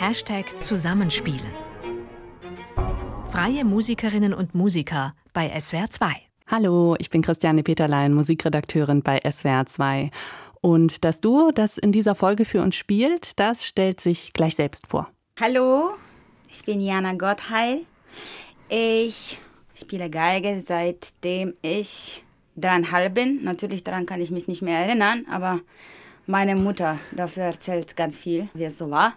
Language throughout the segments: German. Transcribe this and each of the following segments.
Hashtag Zusammenspielen. Freie Musikerinnen und Musiker bei SWR 2. Hallo, ich bin Christiane Peterlein, Musikredakteurin bei SWR 2. Und das Duo, das in dieser Folge für uns spielt, das stellt sich gleich selbst vor. Hallo, ich bin Jana Gottheil. Ich spiele Geige seitdem ich dreieinhalb bin. Natürlich daran kann ich mich nicht mehr erinnern, aber meine Mutter dafür erzählt ganz viel, wie es so war.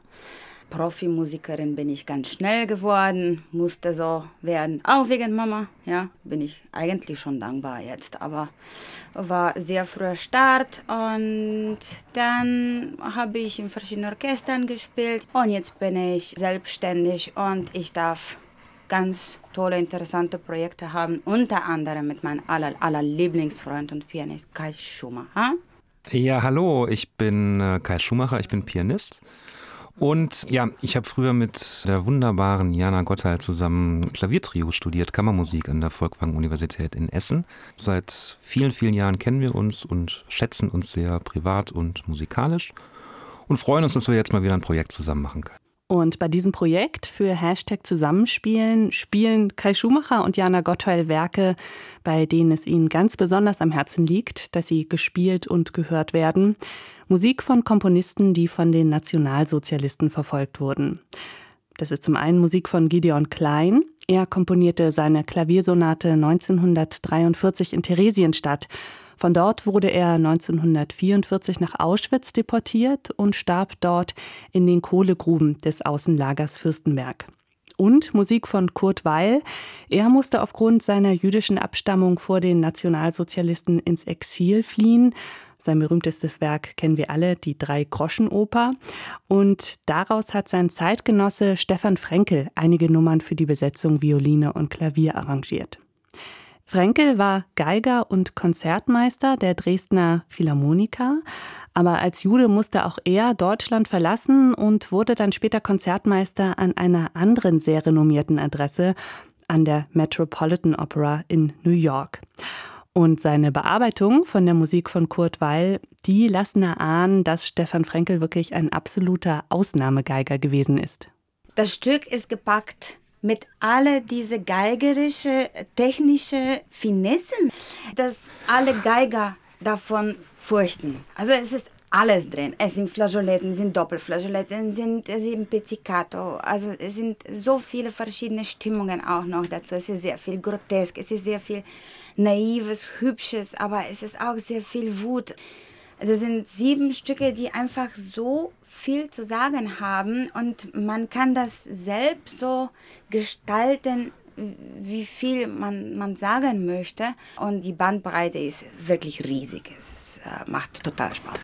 Profimusikerin bin ich ganz schnell geworden, musste so werden, auch wegen Mama. Ja, bin ich eigentlich schon dankbar jetzt, aber war sehr früher Start und dann habe ich in verschiedenen Orchestern gespielt und jetzt bin ich selbstständig und ich darf ganz tolle, interessante Projekte haben, unter anderem mit meinem aller, aller Lieblingsfreund und Pianist Kai Schumacher. Ja, hallo, ich bin äh, Kai Schumacher, ich bin Pianist. Und ja, ich habe früher mit der wunderbaren Jana Gottheil zusammen Klaviertrio studiert, Kammermusik an der Volkwang Universität in Essen. Seit vielen, vielen Jahren kennen wir uns und schätzen uns sehr privat und musikalisch und freuen uns, dass wir jetzt mal wieder ein Projekt zusammen machen können. Und bei diesem Projekt für Hashtag Zusammenspielen spielen Kai Schumacher und Jana Gottheil Werke, bei denen es ihnen ganz besonders am Herzen liegt, dass sie gespielt und gehört werden. Musik von Komponisten, die von den Nationalsozialisten verfolgt wurden. Das ist zum einen Musik von Gideon Klein. Er komponierte seine Klaviersonate 1943 in Theresienstadt. Von dort wurde er 1944 nach Auschwitz deportiert und starb dort in den Kohlegruben des Außenlagers Fürstenberg. Und Musik von Kurt Weil. Er musste aufgrund seiner jüdischen Abstammung vor den Nationalsozialisten ins Exil fliehen. Sein berühmtestes Werk kennen wir alle, die Drei-Groschen-Oper. Und daraus hat sein Zeitgenosse Stefan Frenkel einige Nummern für die Besetzung Violine und Klavier arrangiert. Frenkel war Geiger und Konzertmeister der Dresdner Philharmoniker, aber als Jude musste auch er Deutschland verlassen und wurde dann später Konzertmeister an einer anderen sehr renommierten Adresse, an der Metropolitan Opera in New York. Und seine Bearbeitung von der Musik von Kurt Weil, die lassen erahnen, dass Stefan Frenkel wirklich ein absoluter Ausnahmegeiger gewesen ist. Das Stück ist gepackt mit alle diese geigerische, technische Finessen, dass alle Geiger davon fürchten. Also es ist alles drin. Es sind Flageoletten, es sind Doppelflageoletten, es sind, es sind Pizzicato. Also es sind so viele verschiedene Stimmungen auch noch dazu. Es ist sehr viel grotesk, es ist sehr viel naives, hübsches, aber es ist auch sehr viel Wut. Das sind sieben Stücke, die einfach so viel zu sagen haben und man kann das selbst so gestalten, wie viel man, man sagen möchte. Und die Bandbreite ist wirklich riesig. Es äh, macht total Spaß.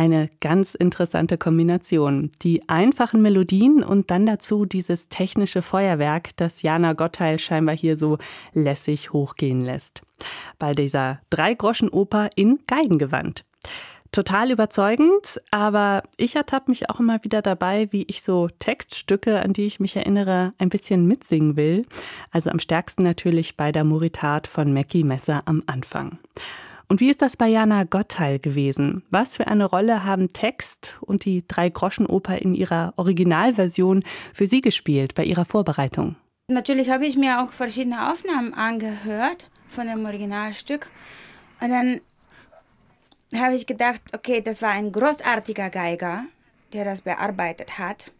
Eine ganz interessante Kombination. Die einfachen Melodien und dann dazu dieses technische Feuerwerk, das Jana Gottheil scheinbar hier so lässig hochgehen lässt. Bei dieser Dreigroschenoper in Geigengewand. Total überzeugend, aber ich ertappe mich auch immer wieder dabei, wie ich so Textstücke, an die ich mich erinnere, ein bisschen mitsingen will. Also am stärksten natürlich bei der Moritat von Mackie Messer am Anfang. Und wie ist das bei Jana Gottheil gewesen? Was für eine Rolle haben Text und die Drei-Groschen-Oper in ihrer Originalversion für Sie gespielt bei Ihrer Vorbereitung? Natürlich habe ich mir auch verschiedene Aufnahmen angehört von dem Originalstück. Und dann habe ich gedacht, okay, das war ein großartiger Geiger, der das bearbeitet hat.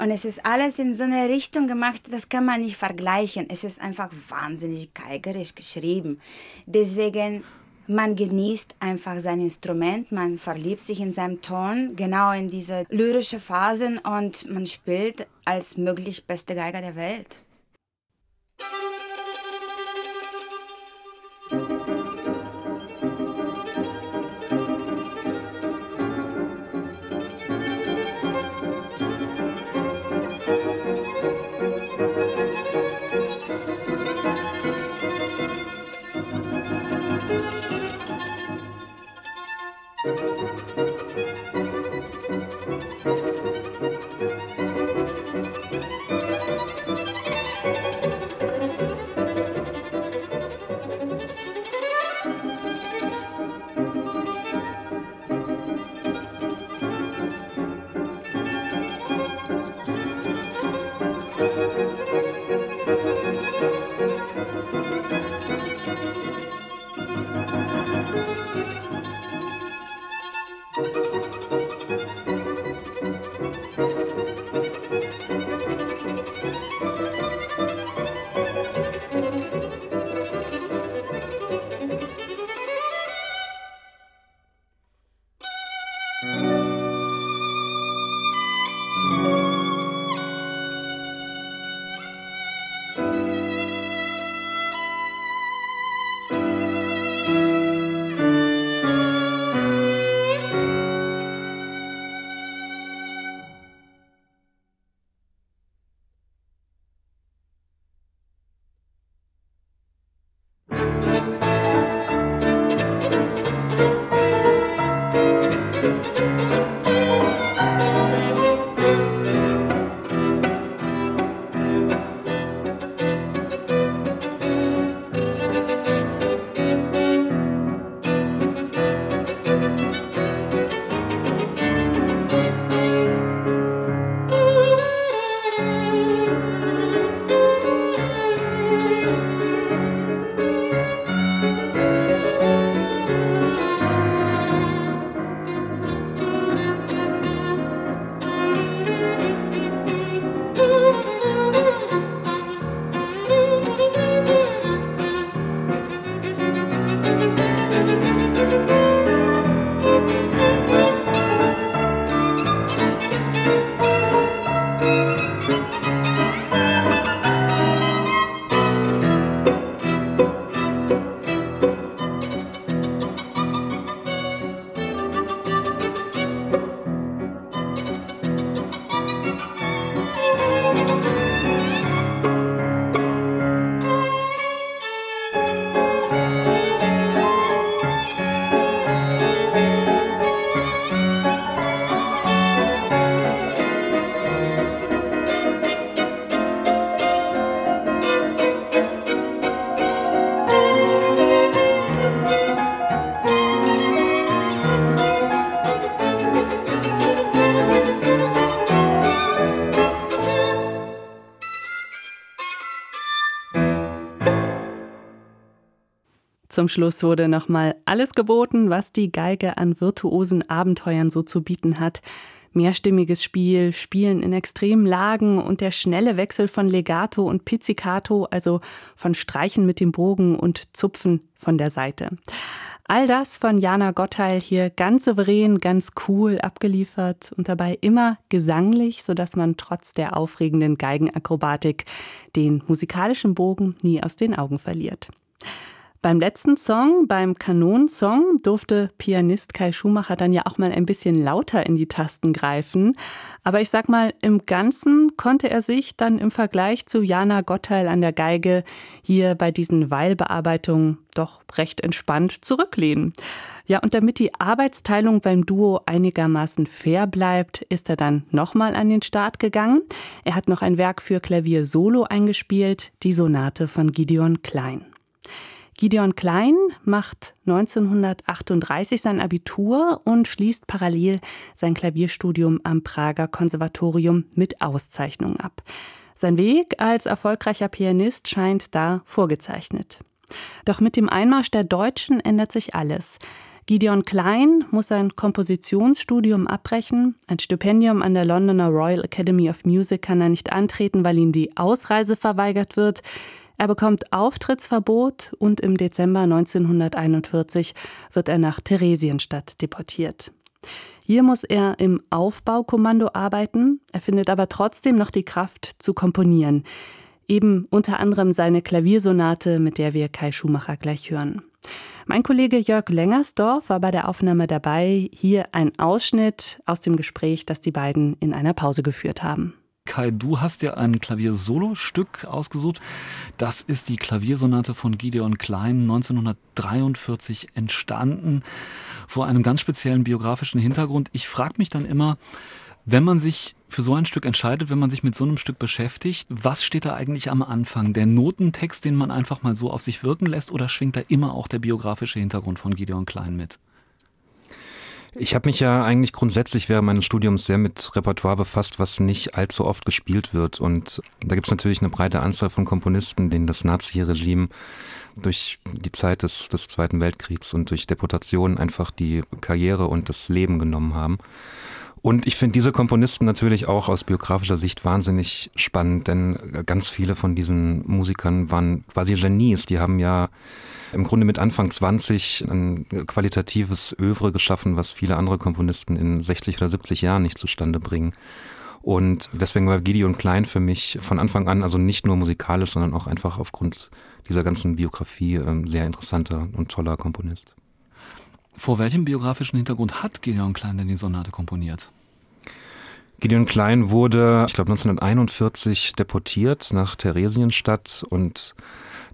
Und es ist alles in so eine Richtung gemacht, das kann man nicht vergleichen. Es ist einfach wahnsinnig geigerisch geschrieben. Deswegen man genießt einfach sein Instrument, man verliebt sich in seinem Ton, genau in diese lyrische Phasen und man spielt als möglich beste Geiger der Welt. Música zum Schluss wurde nochmal alles geboten, was die Geige an virtuosen Abenteuern so zu bieten hat. Mehrstimmiges Spiel, Spielen in extremen Lagen und der schnelle Wechsel von Legato und Pizzicato, also von Streichen mit dem Bogen und Zupfen von der Seite. All das von Jana Gottheil hier ganz souverän, ganz cool abgeliefert und dabei immer gesanglich, sodass man trotz der aufregenden Geigenakrobatik den musikalischen Bogen nie aus den Augen verliert. Beim letzten Song, beim Kanonsong, durfte Pianist Kai Schumacher dann ja auch mal ein bisschen lauter in die Tasten greifen. Aber ich sag mal, im Ganzen konnte er sich dann im Vergleich zu Jana Gottheil an der Geige hier bei diesen Weilbearbeitungen doch recht entspannt zurücklehnen. Ja, und damit die Arbeitsteilung beim Duo einigermaßen fair bleibt, ist er dann nochmal an den Start gegangen. Er hat noch ein Werk für Klavier Solo eingespielt, die Sonate von Gideon Klein. Gideon Klein macht 1938 sein Abitur und schließt parallel sein Klavierstudium am Prager Konservatorium mit Auszeichnung ab. Sein Weg als erfolgreicher Pianist scheint da vorgezeichnet. Doch mit dem Einmarsch der Deutschen ändert sich alles. Gideon Klein muss sein Kompositionsstudium abbrechen. Ein Stipendium an der Londoner Royal Academy of Music kann er nicht antreten, weil ihm die Ausreise verweigert wird. Er bekommt Auftrittsverbot und im Dezember 1941 wird er nach Theresienstadt deportiert. Hier muss er im Aufbaukommando arbeiten, er findet aber trotzdem noch die Kraft zu komponieren. Eben unter anderem seine Klaviersonate, mit der wir Kai Schumacher gleich hören. Mein Kollege Jörg Lengersdorf war bei der Aufnahme dabei. Hier ein Ausschnitt aus dem Gespräch, das die beiden in einer Pause geführt haben. Kai, du hast ja ein Klavier-Solo-Stück ausgesucht. Das ist die Klaviersonate von Gideon Klein, 1943 entstanden, vor einem ganz speziellen biografischen Hintergrund. Ich frage mich dann immer, wenn man sich für so ein Stück entscheidet, wenn man sich mit so einem Stück beschäftigt, was steht da eigentlich am Anfang? Der Notentext, den man einfach mal so auf sich wirken lässt, oder schwingt da immer auch der biografische Hintergrund von Gideon Klein mit? Ich habe mich ja eigentlich grundsätzlich während meines Studiums sehr mit Repertoire befasst, was nicht allzu oft gespielt wird. Und da gibt es natürlich eine breite Anzahl von Komponisten, denen das Nazi-Regime durch die Zeit des, des Zweiten Weltkriegs und durch Deportation einfach die Karriere und das Leben genommen haben. Und ich finde diese Komponisten natürlich auch aus biografischer Sicht wahnsinnig spannend, denn ganz viele von diesen Musikern waren quasi Genies. Die haben ja im Grunde mit Anfang 20 ein qualitatives Övre geschaffen, was viele andere Komponisten in 60 oder 70 Jahren nicht zustande bringen. Und deswegen war Gideon Klein für mich von Anfang an, also nicht nur musikalisch, sondern auch einfach aufgrund dieser ganzen Biografie ähm, sehr interessanter und toller Komponist. Vor welchem biografischen Hintergrund hat Gideon Klein denn die Sonate komponiert? Gideon Klein wurde, ich glaube, 1941 deportiert nach Theresienstadt und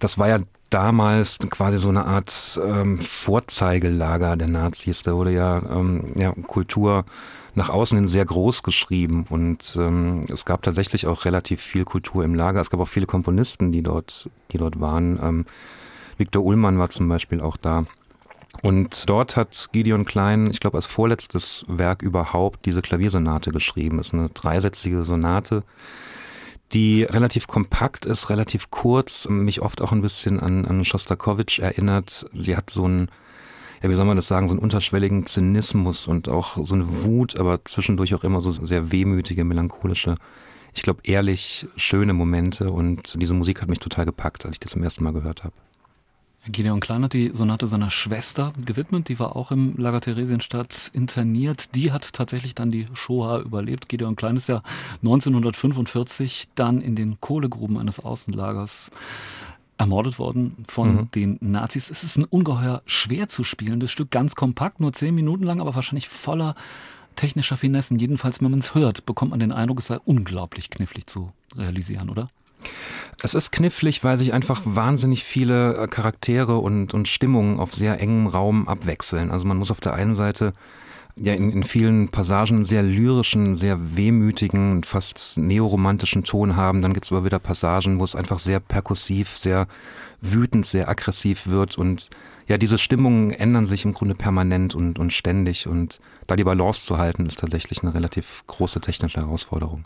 das war ja damals quasi so eine Art ähm, Vorzeigelager der Nazis. Da wurde ja, ähm, ja Kultur nach außen hin sehr groß geschrieben und ähm, es gab tatsächlich auch relativ viel Kultur im Lager. Es gab auch viele Komponisten, die dort, die dort waren. Ähm, Viktor Ullmann war zum Beispiel auch da. Und dort hat Gideon Klein, ich glaube, als vorletztes Werk überhaupt diese Klaviersonate geschrieben. Das ist eine dreisätzige Sonate, die relativ kompakt ist, relativ kurz, mich oft auch ein bisschen an, an Shostakovich erinnert. Sie hat so einen, ja, wie soll man das sagen, so einen unterschwelligen Zynismus und auch so eine Wut, aber zwischendurch auch immer so sehr wehmütige, melancholische, ich glaube, ehrlich schöne Momente. Und diese Musik hat mich total gepackt, als ich das zum ersten Mal gehört habe. Gideon Klein hat die Sonate seiner Schwester gewidmet. Die war auch im Lager Theresienstadt interniert. Die hat tatsächlich dann die Shoah überlebt. Gideon Klein ist ja 1945 dann in den Kohlegruben eines Außenlagers ermordet worden von mhm. den Nazis. Es ist ein ungeheuer schwer zu spielendes Stück, ganz kompakt, nur zehn Minuten lang, aber wahrscheinlich voller technischer Finessen. Jedenfalls, wenn man es hört, bekommt man den Eindruck, es sei unglaublich knifflig zu realisieren, oder? Es ist knifflig, weil sich einfach wahnsinnig viele äh, Charaktere und, und Stimmungen auf sehr engem Raum abwechseln. Also man muss auf der einen Seite ja in, in vielen Passagen sehr lyrischen, sehr wehmütigen, fast neoromantischen Ton haben. Dann gibt es aber wieder Passagen, wo es einfach sehr perkussiv, sehr wütend, sehr aggressiv wird. Und ja, diese Stimmungen ändern sich im Grunde permanent und, und ständig. Und da die Balance zu halten, ist tatsächlich eine relativ große technische Herausforderung.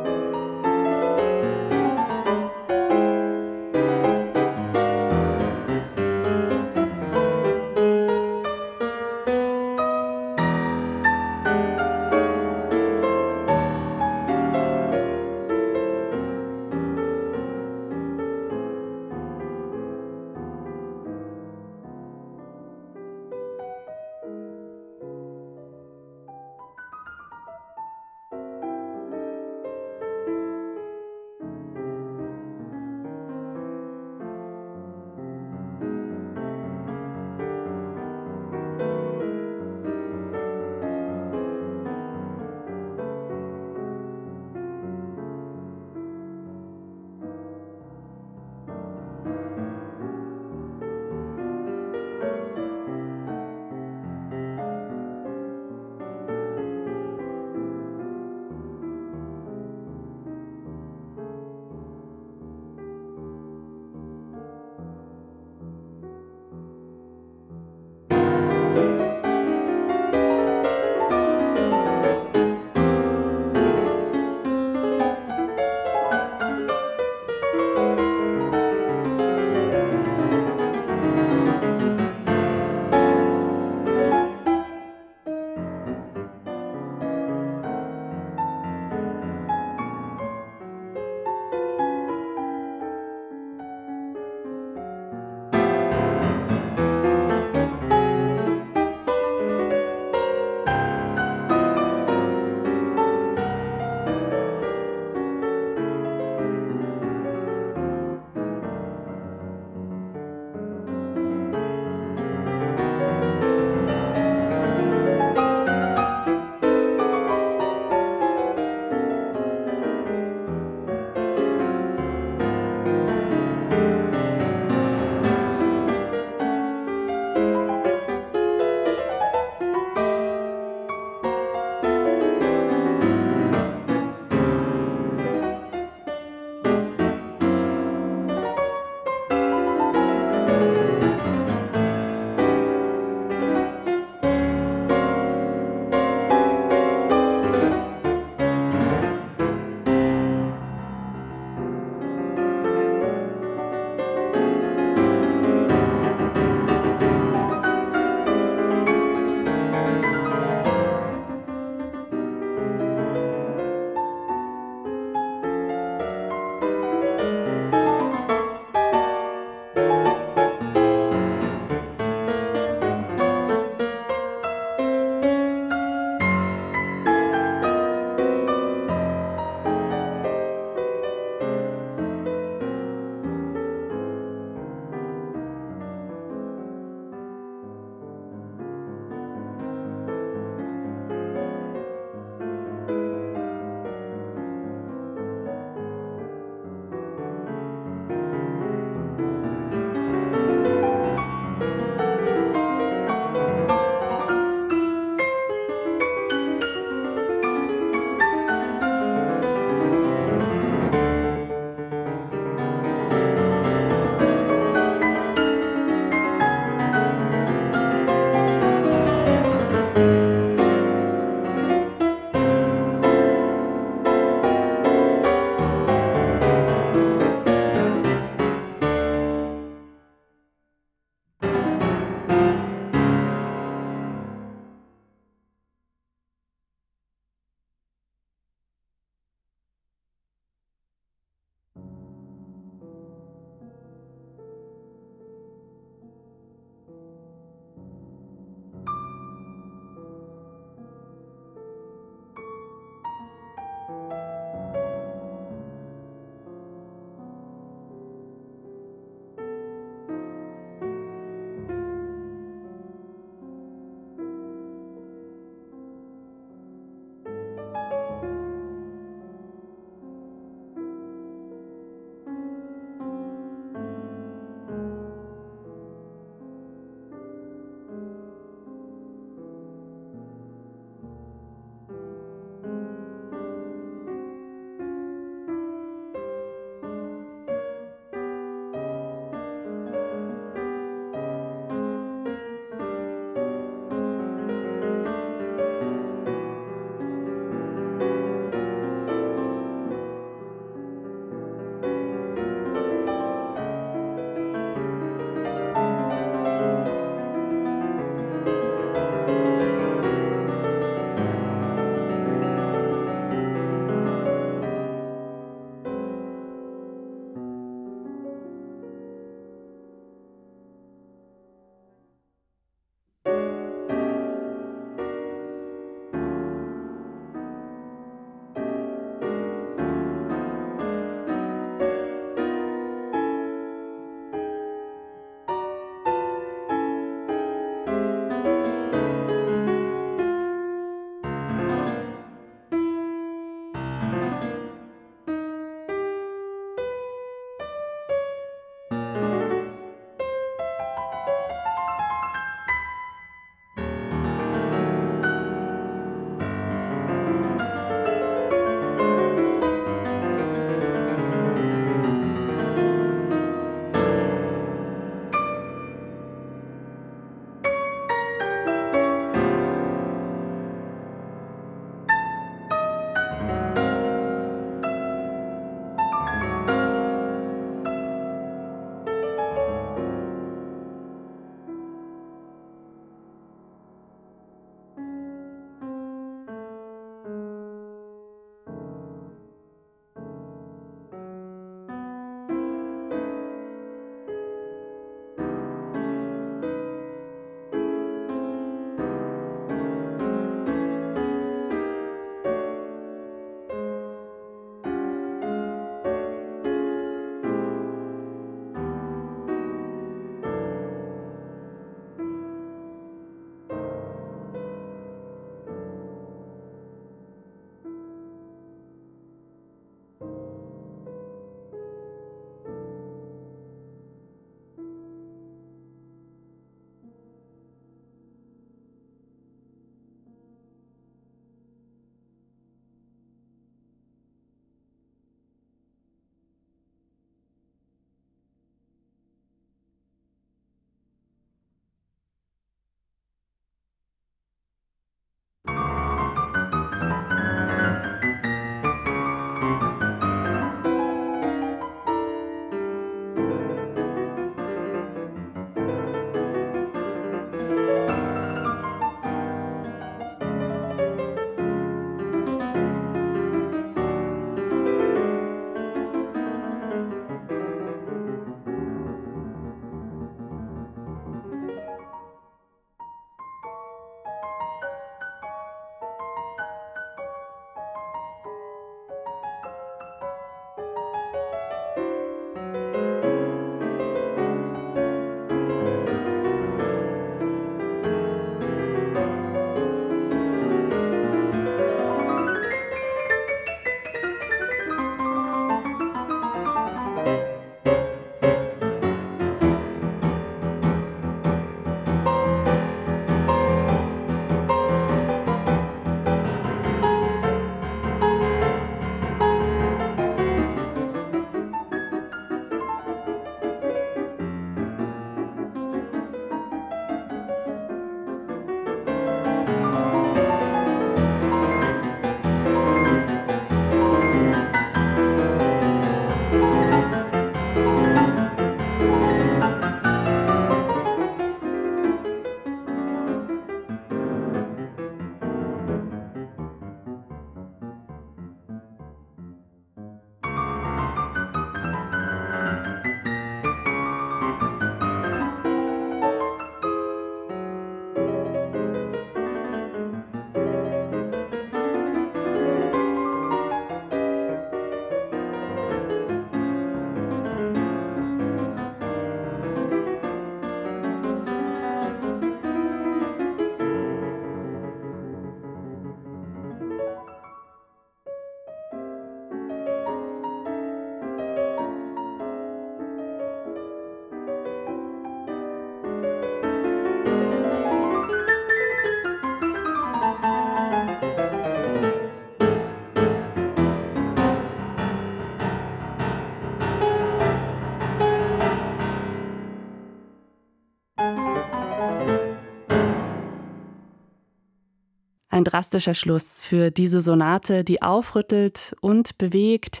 Ein drastischer Schluss für diese Sonate, die aufrüttelt und bewegt,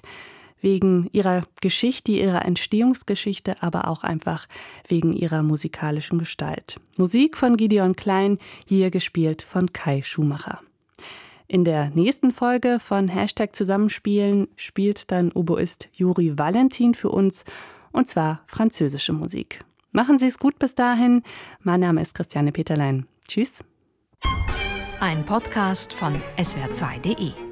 wegen ihrer Geschichte, ihrer Entstehungsgeschichte, aber auch einfach wegen ihrer musikalischen Gestalt. Musik von Gideon Klein, hier gespielt von Kai Schumacher. In der nächsten Folge von Hashtag Zusammenspielen spielt dann Oboist Juri Valentin für uns, und zwar französische Musik. Machen Sie es gut bis dahin. Mein Name ist Christiane Peterlein. Tschüss. Ein Podcast von swr2.de